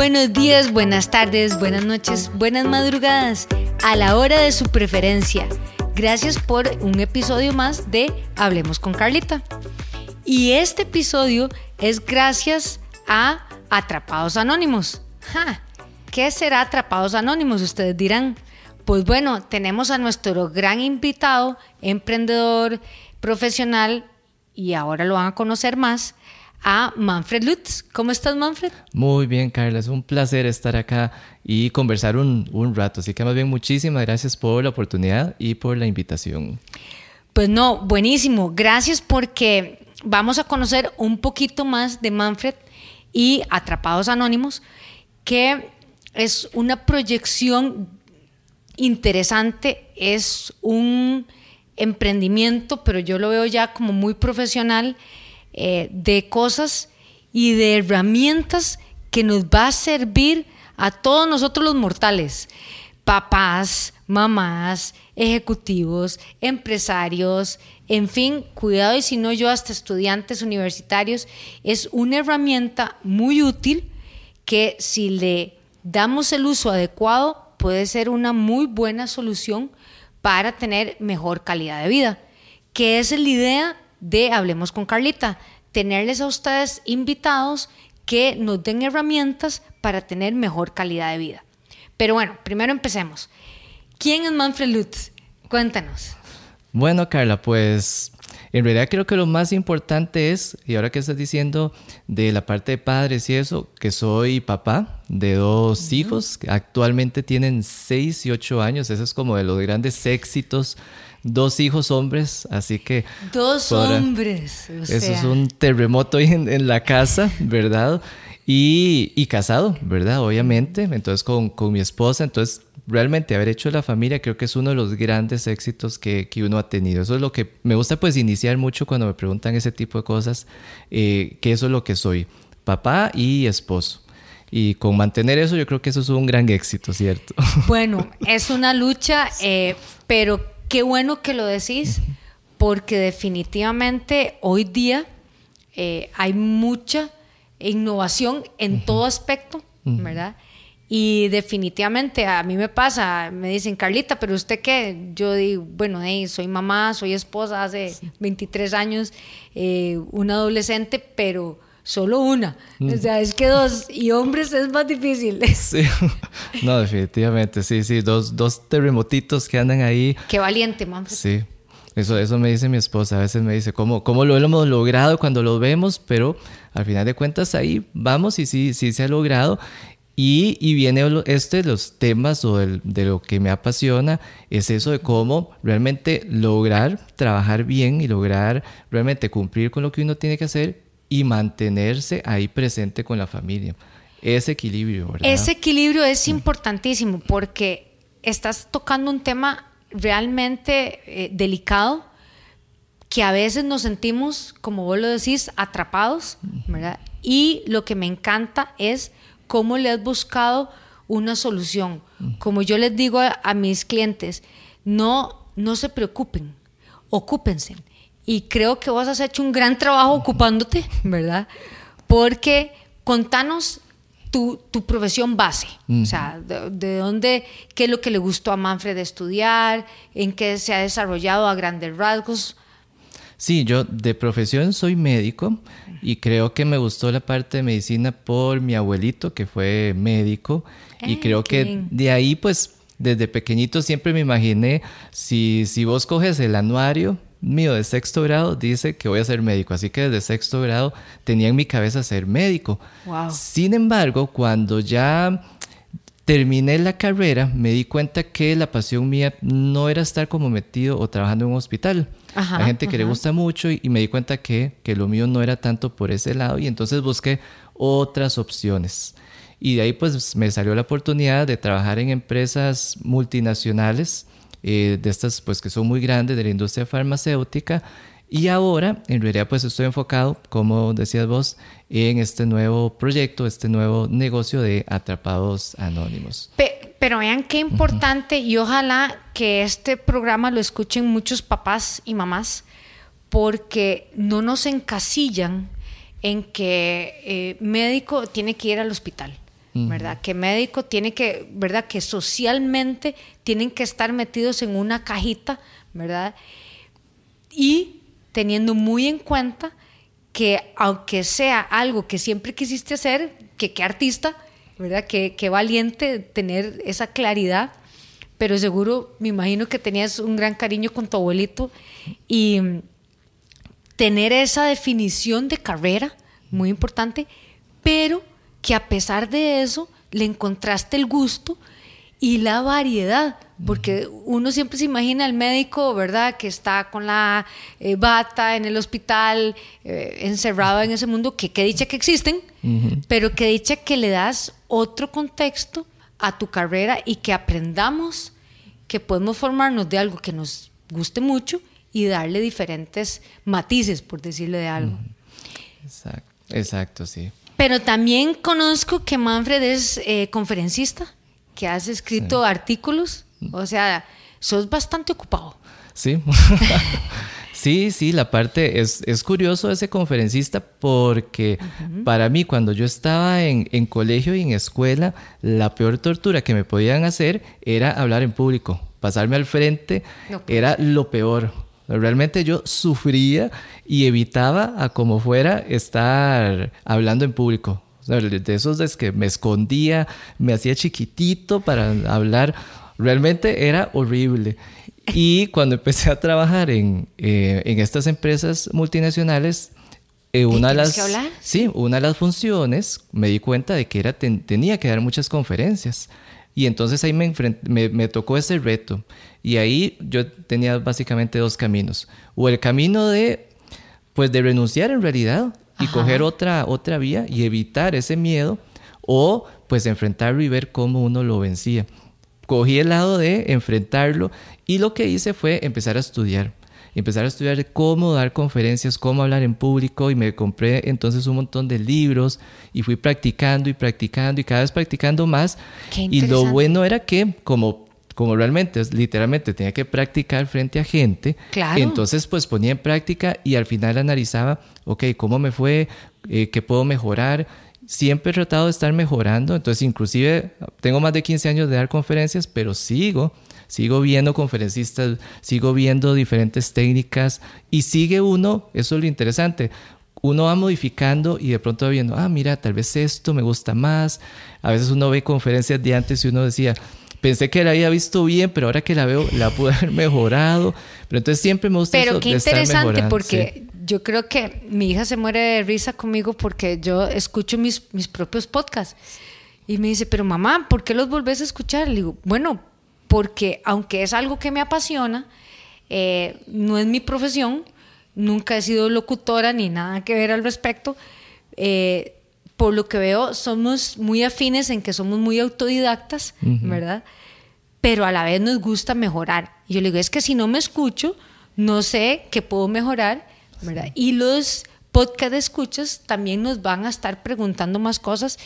Buenos días, buenas tardes, buenas noches, buenas madrugadas, a la hora de su preferencia. Gracias por un episodio más de Hablemos con Carlita. Y este episodio es gracias a Atrapados Anónimos. ¿Qué será Atrapados Anónimos? Ustedes dirán. Pues bueno, tenemos a nuestro gran invitado, emprendedor, profesional, y ahora lo van a conocer más, a Manfred Lutz. ¿Cómo estás, Manfred? Muy bien, Carla. Es un placer estar acá y conversar un, un, rato. Así que más bien muchísimas gracias por la oportunidad y por la invitación. Pues no, buenísimo. Gracias porque vamos a conocer un poquito más de Manfred y Atrapados Anónimos, que es una proyección interesante, es un emprendimiento, pero yo lo veo ya como muy profesional eh, de cosas y de herramientas que nos va a servir a todos nosotros los mortales, papás, mamás, ejecutivos, empresarios, en fin, cuidado y si no yo hasta estudiantes universitarios, es una herramienta muy útil que si le damos el uso adecuado puede ser una muy buena solución para tener mejor calidad de vida, que es la idea de Hablemos con Carlita, tenerles a ustedes invitados que nos den herramientas para tener mejor calidad de vida. Pero bueno, primero empecemos. ¿Quién es Manfred Lutz? Cuéntanos. Bueno, Carla, pues en realidad creo que lo más importante es, y ahora que estás diciendo de la parte de padres y eso, que soy papá de dos hijos, que actualmente tienen 6 y 8 años, eso es como de los grandes éxitos dos hijos hombres, así que... Dos hombres. eso es un terremoto en, en la casa, ¿verdad? Y, y, casado, ¿verdad? Obviamente, entonces con, con, mi esposa, entonces realmente haber hecho la familia creo que es uno de los grandes éxitos que, que, uno ha tenido. Eso es lo que me gusta pues iniciar mucho cuando me preguntan ese tipo de cosas, eh, que eso es lo que soy, papá y esposo. Y con mantener eso yo creo que eso es un gran éxito, ¿cierto? Bueno, es una lucha, eh, pero qué bueno que lo decís, porque definitivamente hoy día eh, hay mucha innovación en todo aspecto, ¿verdad? Y definitivamente a mí me pasa, me dicen, Carlita, pero usted qué? Yo digo, bueno, soy mamá, soy esposa hace 23 años, eh, una adolescente, pero solo una. O sea, es que dos y hombres es más difícil. Sí, no, definitivamente, sí, sí, dos, dos terremotitos que andan ahí. Qué valiente, mamá. Sí. Eso, eso me dice mi esposa, a veces me dice, ¿cómo, ¿cómo lo hemos logrado cuando lo vemos? Pero al final de cuentas ahí vamos y sí, sí se ha logrado. Y, y viene este de los temas o de lo que me apasiona, es eso de cómo realmente lograr trabajar bien y lograr realmente cumplir con lo que uno tiene que hacer y mantenerse ahí presente con la familia. Ese equilibrio, ¿verdad? Ese equilibrio es importantísimo porque estás tocando un tema realmente eh, delicado que a veces nos sentimos, como vos lo decís, atrapados, ¿verdad? Y lo que me encanta es cómo le has buscado una solución. Como yo les digo a, a mis clientes, no, no se preocupen, ocúpense. Y creo que vos has hecho un gran trabajo ocupándote, ¿verdad? Porque contanos tu, tu profesión base, o sea, de, dónde, qué es lo que le gustó a Manfred estudiar, en qué se ha desarrollado a grandes rasgos. Sí, yo de profesión soy médico y creo que me gustó la parte de medicina por mi abuelito que fue médico y creo que de ahí pues desde pequeñito siempre me imaginé si, si vos coges el anuario mío de sexto grado dice que voy a ser médico, así que desde sexto grado tenía en mi cabeza ser médico. Sin embargo, cuando ya terminé la carrera, me di cuenta que la pasión mía no era estar como metido o trabajando en un hospital. Hay gente que le gusta mucho y, me di cuenta que, que lo mío no era tanto por ese lado y entonces busqué otras opciones. Y de ahí pues me salió la oportunidad de trabajar en empresas multinacionales eh, de estas pues que son muy grandes de la industria farmacéutica y ahora en realidad pues estoy enfocado, como decías vos, en este nuevo proyecto, este nuevo negocio de atrapados anónimos. pero vean qué importante y ojalá que este programa lo escuchen muchos papás y mamás porque no nos encasillan en que eh, médico tiene que ir al hospital. ¿Verdad? Que médico tiene que, ¿verdad? Que socialmente tienen que estar metidos en una cajita, ¿verdad? Y teniendo muy en cuenta que aunque sea algo que siempre quisiste hacer, que qué artista, ¿verdad? Que, que valiente tener esa claridad, pero seguro me imagino que tenías un gran cariño con tu abuelito y tener esa definición de carrera, muy importante, pero que a pesar de eso le encontraste el gusto y la variedad, porque uno siempre se imagina al médico, ¿verdad?, que está con la eh, bata en el hospital, eh, encerrado en ese mundo, que, que dicha que existen, pero que dicha que le das otro contexto a tu carrera y que aprendamos que podemos formarnos de algo que nos guste mucho y darle diferentes matices, por decirle de algo. Exacto, exacto sí. Pero también conozco que Manfred es eh, conferencista, que has escrito artículos, o sea, sos bastante ocupado. Sí. Sí, sí, la parte es, es curioso ese conferencista porque para mí cuando yo estaba en, en, colegio y en escuela, la peor tortura que me podían hacer era hablar en público. Pasarme al frente era lo peor. Realmente yo sufría y evitaba a como fuera estar hablando en público. de esos es que me escondía, me hacía chiquitito para hablar. Realmente era horrible. Y cuando empecé a trabajar en, eh, en estas empresas multinacionales, eh, una de las, Sí, una de las funciones me di cuenta de que era tenía que dar muchas conferencias. Y entonces ahí me, me, tocó ese reto. Y ahí yo tenía básicamente dos caminos. O el camino de, pues, de renunciar en realidad y coger otra, otra vía y evitar ese miedo. O, pues, enfrentarlo y ver cómo uno lo vencía. Cogí el lado de enfrentarlo y lo que hice fue empezar a estudiar empezar a estudiar cómo dar conferencias, cómo hablar en público y me compré entonces un montón de libros y fui practicando y practicando y cada vez practicando más. Y lo bueno era que como como realmente, literalmente tenía que practicar frente a gente, entonces pues ponía en práctica y al final analizaba, ok, ¿cómo me fue? Eh, ¿Qué puedo mejorar? Siempre he tratado de estar mejorando, entonces inclusive tengo más de 15 años de dar conferencias, pero sigo sigo viendo conferencistas, sigo viendo diferentes técnicas y sigue uno, eso es lo interesante, uno va modificando y de pronto va viendo, ah, mira, tal vez esto me gusta más. A veces uno ve conferencias de antes y uno decía, pensé que la había visto bien, pero ahora que la veo, la pude haber mejorado. Pero entonces siempre me gusta Pero qué interesante, porque yo creo que mi hija se muere de risa conmigo porque yo escucho mis, mis propios podcasts. Y me dice, pero mamá, ¿por qué los volvés a escuchar? Le digo, bueno, porque aunque es algo que me apasiona, eh, no es mi profesión, nunca he sido locutora ni nada que ver al respecto. Eh, por lo que veo, somos muy afines en que somos muy autodidactas, ¿verdad? Pero a la vez nos gusta mejorar. Y yo le digo, es que si no me escucho, no sé qué puedo mejorar, ¿verdad? Y los podcast escuchas también nos van a estar preguntando más cosas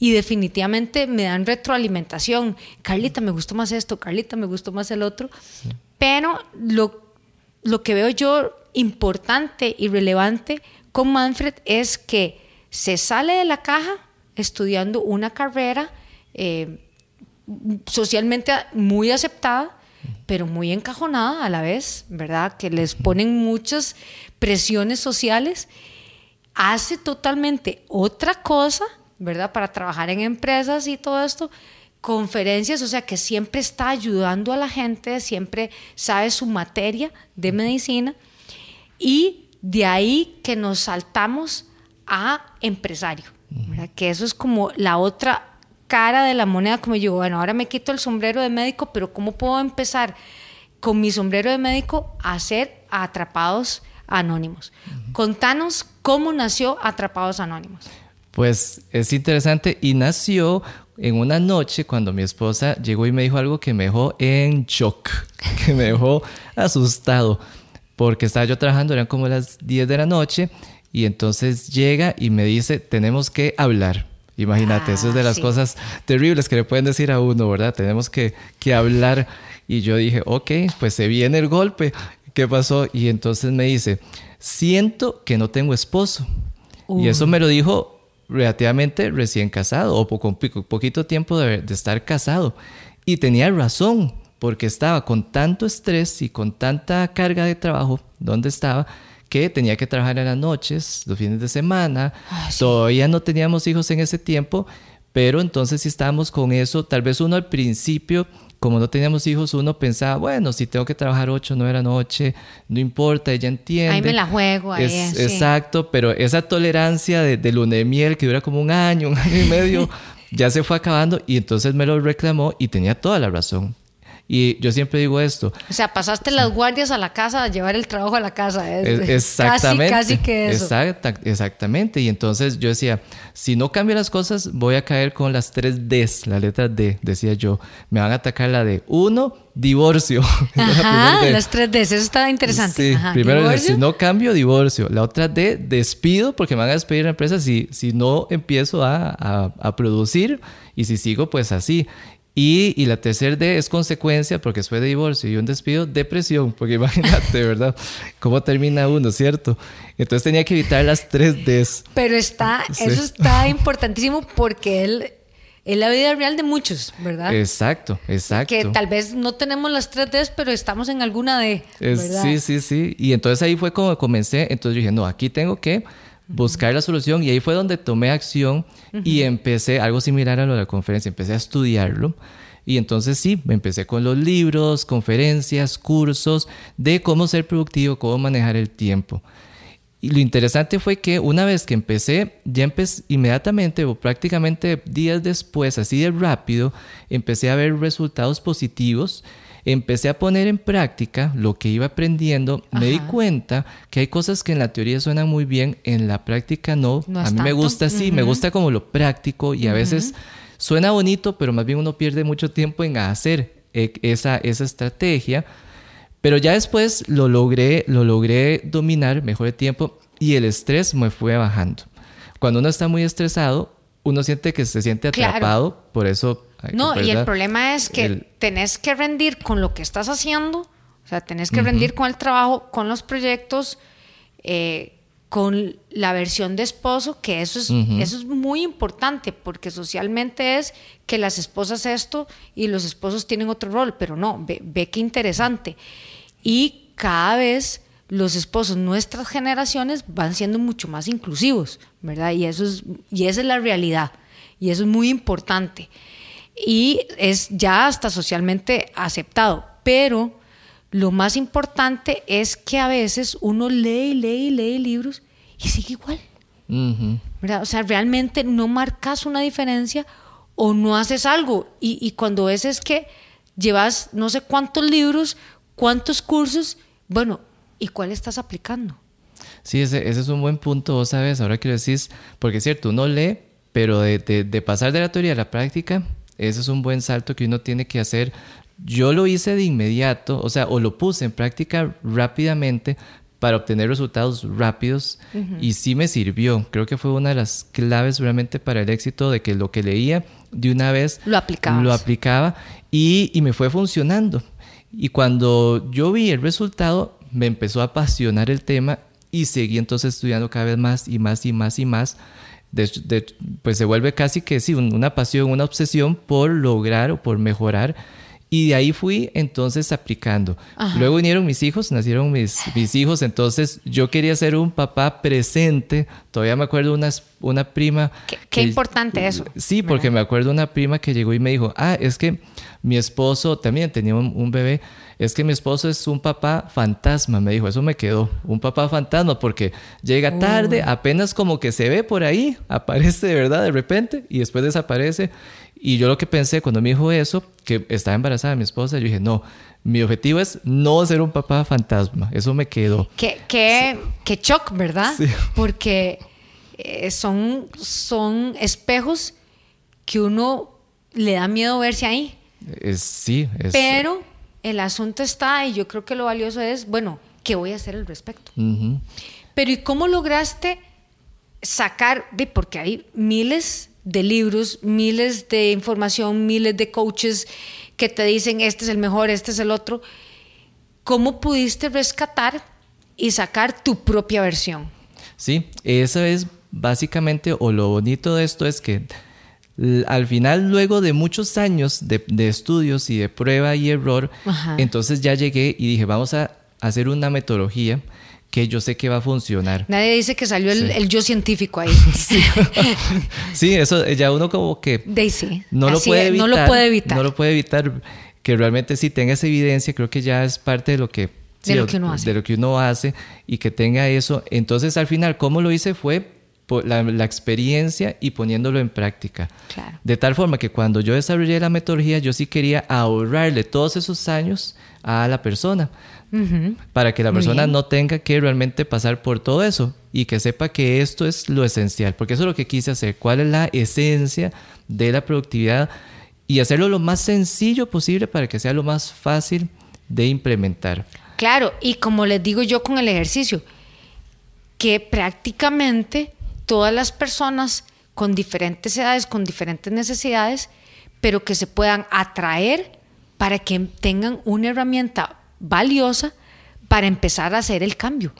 y definitivamente me dan retroalimentación. Carlita, me gustó más esto, Carlita, me gustó más el otro. Pero lo, lo que veo yo importante y relevante con Manfred es que se sale de la caja estudiando una carrera eh, socialmente muy aceptada, pero muy encajonada a la vez, ¿verdad? Que les ponen muchas presiones sociales. Hace totalmente otra cosa ¿verdad? Para trabajar en empresas y todo esto, conferencias, o sea, que siempre está ayudando a la gente, siempre sabe su materia de medicina. Y de ahí que nos saltamos a empresario, que eso es como la otra cara de la moneda, como yo, bueno, ahora me quito el sombrero de médico, pero ¿cómo puedo empezar con mi sombrero de médico a ser atrapados anónimos? Contanos cómo nació Atrapados Anónimos. Pues es interesante y nació en una noche cuando mi esposa llegó y me dijo algo que me dejó en shock, que me dejó asustado, porque estaba yo trabajando, eran como las 10 de la noche, y entonces llega y me dice, tenemos que hablar. Imagínate, eso es de ah, las cosas terribles que le pueden decir a uno, ¿verdad? Tenemos que, que hablar. Y yo dije, ok, pues se viene el golpe. ¿Qué pasó? Y entonces me dice, siento que no tengo esposo. Y eso me lo dijo relativamente recién casado o con poquito tiempo de, de estar casado. Y tenía razón, porque estaba con tanto estrés y con tanta carga de trabajo donde estaba que tenía que trabajar en las noches, los fines de semana. Ah, Todavía no teníamos hijos en ese tiempo, pero entonces si estábamos con eso. Tal vez uno al principio, como no teníamos hijos, uno pensaba, bueno, si tengo que trabajar ocho, nueve de la noche, no importa, ella entiende. Ahí me la juego. Ahí, Exacto, pero esa tolerancia de, de luna de miel que dura como un año, un año y medio, ya se fue acabando y entonces me lo reclamó y tenía toda la razón. Y yo siempre digo esto. O sea, pasaste las guardias a la casa a llevar el trabajo a la casa. exactamente. Casi, que eso. exactamente. Y entonces yo decía, si no cambio las cosas, voy a caer con las tres Ds, la letra D, decía yo. Me van a atacar la de uno, divorcio. Ajá, las tres Ds, eso está interesante. Sí, primero, si no cambio, divorcio. La otra D, despido, porque me van a despedir la empresa si, si no empiezo a, a, a producir y si sigo, pues así. Y, la tercera D es consecuencia, porque después de divorcio y un despido, depresión, porque imagínate, ¿verdad? ¿Cómo termina uno, cierto? Entonces tenía que evitar las tres Ds. Pero está, eso está importantísimo porque él es la vida real de muchos, ¿verdad? Exacto, exacto. Que tal vez no tenemos las tres Ds, pero estamos en alguna D. ¿verdad? sí, sí, sí. Y entonces ahí fue como comencé. Entonces yo dije, no, aquí tengo que buscar la solución y ahí fue donde tomé acción y empecé algo similar a lo de la conferencia, empecé a estudiarlo. Y entonces sí, me empecé con los libros, conferencias, cursos de cómo ser productivo, cómo manejar el tiempo. Y lo interesante fue que una vez que empecé, ya empecé inmediatamente o prácticamente días después, así de rápido, empecé a ver resultados positivos empecé a poner en práctica lo que iba aprendiendo, me di cuenta que hay cosas que en la teoría suenan muy bien, en la práctica no. a mí me gusta así, me gusta como lo práctico y a veces suena bonito, pero más bien uno pierde mucho tiempo en hacer e, esa, esa estrategia. Pero ya después lo logré, lo logré dominar mejor de tiempo y el estrés me fue bajando. Cuando uno está muy estresado, uno siente que se siente atrapado, por eso no, y el problema es que tenés que rendir con lo que estás haciendo, o sea, tenés que rendir con el trabajo, con los proyectos, eh, con la versión de esposo, que eso es, eso es muy importante, porque socialmente es que las esposas esto y los esposos tienen otro rol, pero no, ve, ve qué interesante. Y cada vez los esposos, nuestras generaciones, van siendo mucho más inclusivos, ¿verdad? Y, eso es, y esa es la realidad, y eso es muy importante y es ya hasta socialmente aceptado. Pero lo más importante es que a veces uno lee y lee y lee libros y sigue igual. O sea, realmente no marcas una diferencia o no haces algo. Y, cuando ves es que llevas no sé cuántos libros, cuántos cursos, bueno, ¿y cuál estás aplicando? Sí, ese, es un buen punto, vos sabes, ahora que lo decís, porque es cierto, uno lee, pero de, de pasar de la teoría a la práctica, ese es un buen salto que uno tiene que hacer. Yo lo hice de inmediato, o sea, o lo puse en práctica rápidamente para obtener resultados rápidos y sí me sirvió. Creo que fue una de las claves realmente para el éxito de que lo que leía de una vez lo, aplicaba lo aplicaba y, y me fue funcionando. Y cuando yo vi el resultado, me empezó a apasionar el tema y seguí entonces estudiando cada vez más y más y más y más de, pues se vuelve casi que sí, una pasión, una obsesión por lograr o por mejorar. Y de ahí fui entonces aplicando. Luego vinieron mis hijos, nacieron mis, mis hijos, entonces yo quería ser un papá presente. Todavía me acuerdo una, una prima. Qué, importante eso. Sí, porque me acuerdo una prima que llegó y me dijo, ah, es que mi esposo también tenía un bebé es que mi esposo es un papá fantasma, me dijo, eso me quedó, un papá fantasma, porque llega tarde, apenas como que se ve por ahí, aparece de verdad de repente y después desaparece. Y yo lo que pensé cuando me dijo eso, que estaba embarazada mi esposa, yo dije, no, mi objetivo es no ser un papá fantasma, eso me quedó. Qué, qué, qué shock, ¿verdad? Porque eh, son, son espejos que uno le da miedo verse ahí. sí, es... Pero el asunto está y yo creo que lo valioso es, bueno, ¿qué voy a hacer al respecto? Pero ¿y cómo lograste sacar de, porque hay miles de libros, miles de información, miles de coaches que te dicen, este es el mejor, este es el otro, ¿cómo pudiste rescatar y sacar tu propia versión? Sí, eso es básicamente, o lo bonito de esto es que al final, luego de muchos años de, estudios y de prueba y error, entonces ya llegué y dije, vamos a hacer una metodología que yo sé que va a funcionar. Nadie dice que salió el, yo científico ahí. Sí. eso ya uno como que no, lo puede evitar, no lo puede evitar. No lo puede evitar. Que realmente sí tenga esa evidencia, creo que ya es parte de lo que, de, lo que uno hace. de lo que uno hace y que tenga eso. Entonces al final, ¿cómo lo hice? Fue la, la, experiencia y poniéndolo en práctica. De tal forma que cuando yo desarrollé la metodología, yo sí quería ahorrarle todos esos años a la persona, para que la persona no tenga que realmente pasar por todo eso y que sepa que esto es lo esencial, porque eso es lo que quise hacer, cuál es la esencia de la productividad y hacerlo lo más sencillo posible para que sea lo más fácil de implementar. Claro, y como les digo yo con el ejercicio, que prácticamente todas las personas con diferentes edades, con diferentes necesidades, pero que se puedan atraer para que tengan una herramienta valiosa para empezar a hacer el cambio.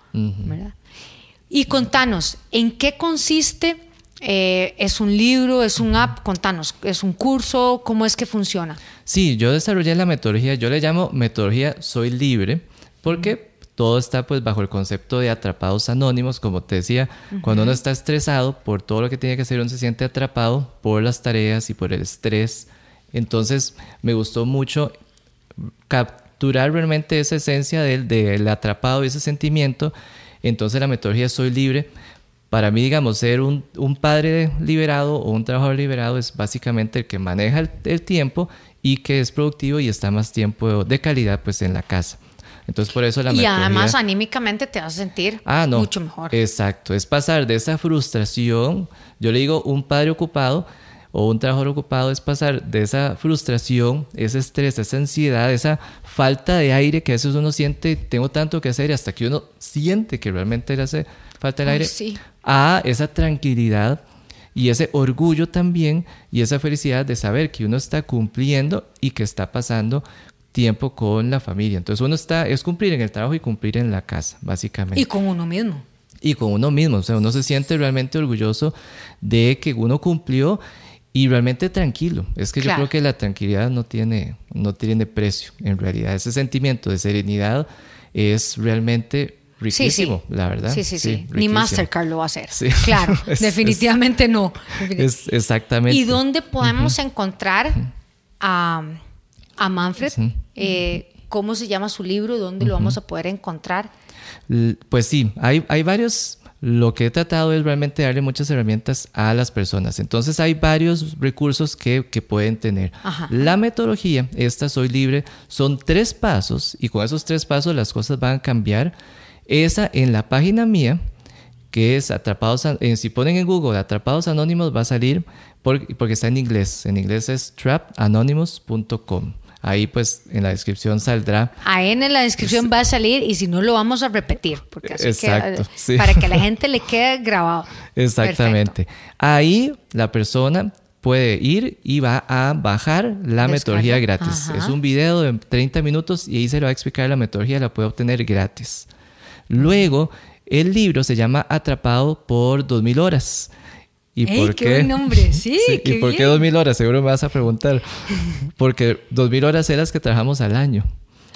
Y contanos, ¿en qué consiste? Eh, ¿Es un libro? ¿Es un app? Contanos, ¿es un curso? ¿Cómo es que funciona? Sí, yo desarrollé la metodología, yo le llamo metodología Soy Libre, porque todo está pues bajo el concepto de atrapados anónimos, como te decía, cuando uno está estresado por todo lo que tiene que hacer, uno se siente atrapado por las tareas y por el estrés. Entonces me gustó mucho capturar realmente esa esencia del, del atrapado y ese sentimiento. Entonces la metodología Soy Libre, para mí, digamos, ser un, un padre liberado o un trabajador liberado es básicamente el que maneja el, el tiempo y que es productivo y está más tiempo de calidad pues en la casa. Entonces, por eso la Y además, anímicamente te vas a sentir ah, mucho mejor. Exacto. Es pasar de esa frustración. Yo le digo, un padre ocupado o un trabajador ocupado es pasar de esa frustración, ese estrés, esa ansiedad, esa falta de aire que a veces uno siente, tengo tanto que hacer, hasta que uno siente que realmente le hace falta el aire, a esa tranquilidad y ese orgullo también y esa felicidad de saber que uno está cumpliendo y que está pasando tiempo con la familia. Entonces uno está, es cumplir en el trabajo y cumplir en la casa, básicamente. Y con uno mismo. Y con uno mismo, o sea, uno se siente realmente orgulloso de que uno cumplió y realmente tranquilo. Es que yo creo que la tranquilidad no tiene, no tiene precio, en realidad. Ese sentimiento de serenidad es realmente riquísimo, la verdad. Sí, sí, sí. Ni Mastercard lo va a hacer. Claro, definitivamente no. Es, exactamente. ¿Y dónde podemos encontrar a a Manfred. Eh, ¿Cómo se llama su libro? ¿Dónde lo vamos a poder encontrar? Pues sí, hay, hay varios lo que he tratado es realmente darle muchas herramientas a las personas. Entonces hay varios recursos que, pueden tener. La metodología, esta soy libre, son tres pasos y con esos tres pasos las cosas van a cambiar. Esa en la página mía, que es Atrapados, si ponen en Google Atrapados Anónimos va a salir porque, porque está en inglés. En inglés es trapanonymous.com. Ahí pues en la descripción saldrá. Ahí en la descripción va a salir y si no lo vamos a repetir, porque así Exacto, para que la gente le quede grabado. Exactamente. Ahí la persona puede ir y va a bajar la metodología gratis. Es un video de 30 minutos y ahí se le va a explicar la metodología, la puede obtener gratis. Luego, el libro se llama Atrapado por 2000 horas. ¿Y por qué? qué nombre, sí. ¿Y por qué 2000 horas? Seguro me vas a preguntar. Porque 2000 horas es las que trabajamos al año.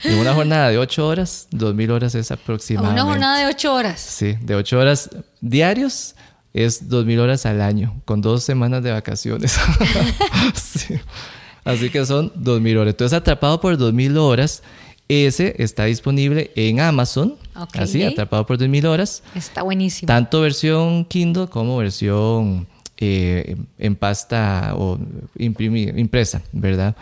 En una jornada de 8 horas, 2000 horas es aproximadamente. Una jornada de 8 horas. Sí, de 8 horas diarios es 2000 horas al año, con dos semanas de vacaciones. Así que son 2000 horas. Entonces, atrapado por 2000 horas, ese está disponible en Amazon. Así, atrapado por 2000 horas. Está buenísimo. Tanto versión Kindle como versión eh, en pasta o impresa, ¿verdad?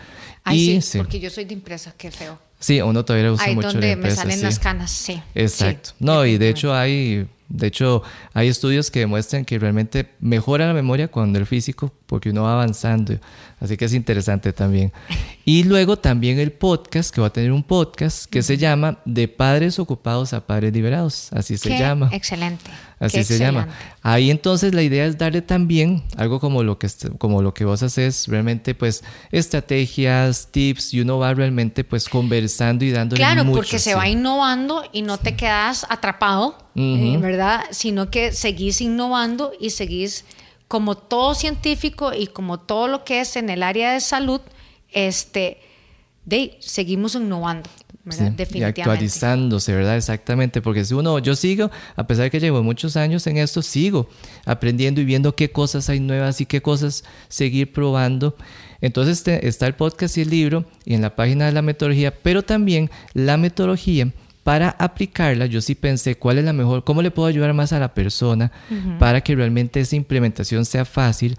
Ay, sí, porque yo soy de impresa, qué feo. Sí, uno todavía usa mucho donde impresa, me salen las canas, sí. Exacto. no, y de hecho hay de hecho, hay estudios que demuestran que realmente mejora la memoria cuando el físico, porque uno va avanzando. Así que es interesante también. Y luego también el podcast, que va a tener un podcast que se llama De Padres Ocupados a Padres Liberados. Así se llama. Excelente. Así se llama. Ahí entonces la idea es darle también algo como lo que, como lo que vos haces, realmente pues estrategias, tips, y uno va realmente pues conversando y dándole Claro, porque se va innovando y no te quedas atrapado eh, ¿verdad? Sino que seguís innovando y seguís como todo científico y como todo lo que es en el área de salud, este, de, seguimos innovando. Y actualizándose, ¿verdad? Exactamente, porque si uno, yo sigo, a pesar de que llevo muchos años en esto, sigo aprendiendo y viendo qué cosas hay nuevas y qué cosas seguir probando. Entonces este, está el podcast y el libro y en la página de la metodología, pero también la metodología para aplicarla, yo sí pensé cuál es la mejor, cómo le puedo ayudar más a la persona para que realmente esa implementación sea fácil.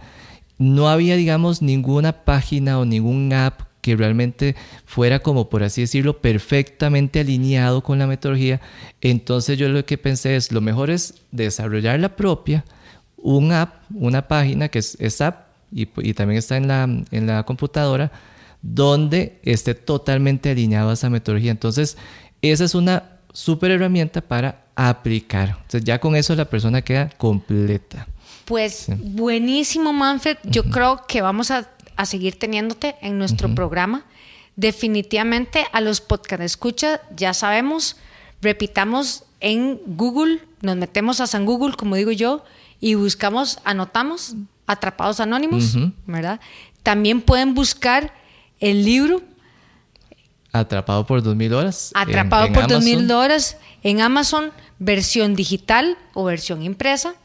No había, digamos, ninguna página o ningún app que realmente fuera como por así decirlo perfectamente alineado con la metodología, entonces yo lo que pensé es lo mejor es desarrollar la propia, un app, una página que es, app y, también está en la, en la computadora, donde esté totalmente alineado a esa metodología. Entonces, esa es una súper herramienta para aplicar. Entonces, ya con eso la persona queda completa. Pues buenísimo, Manfred. Yo creo que vamos a a seguir teniéndote en nuestro programa. Definitivamente a los podcast escucha, ya sabemos, repitamos en Google, nos metemos a San Google, como digo yo, y buscamos, anotamos Atrapados Anónimos, ¿verdad? También pueden buscar el libro. Atrapado por dos mil horas. Atrapado por dos mil horas en Amazon, versión digital o versión impresa.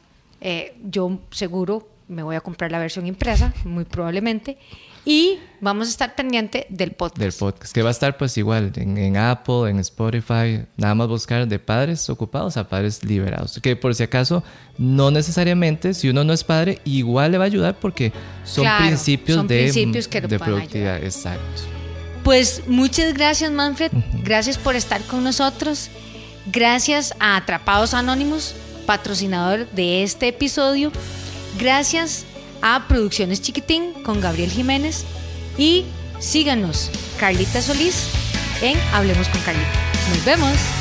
Eh, yo seguro me voy a comprar la versión impresa, muy probablemente. Y vamos a estar pendiente del podcast. Del podcast, que va a estar pues igual en, Apple, en Spotify, nada más buscar de padres ocupados a padres liberados. Que por si acaso, no necesariamente, si uno no es padre, igual le va a ayudar porque son principios, de, principios que de productividad. Exacto. Pues muchas gracias Manfred, gracias por estar con nosotros, gracias a Atrapados Anónimos, patrocinador de este episodio. Gracias a Producciones Chiquitín con Gabriel Jiménez y síganos, Carlita Solís, en Hablemos con Carlita. Nos vemos.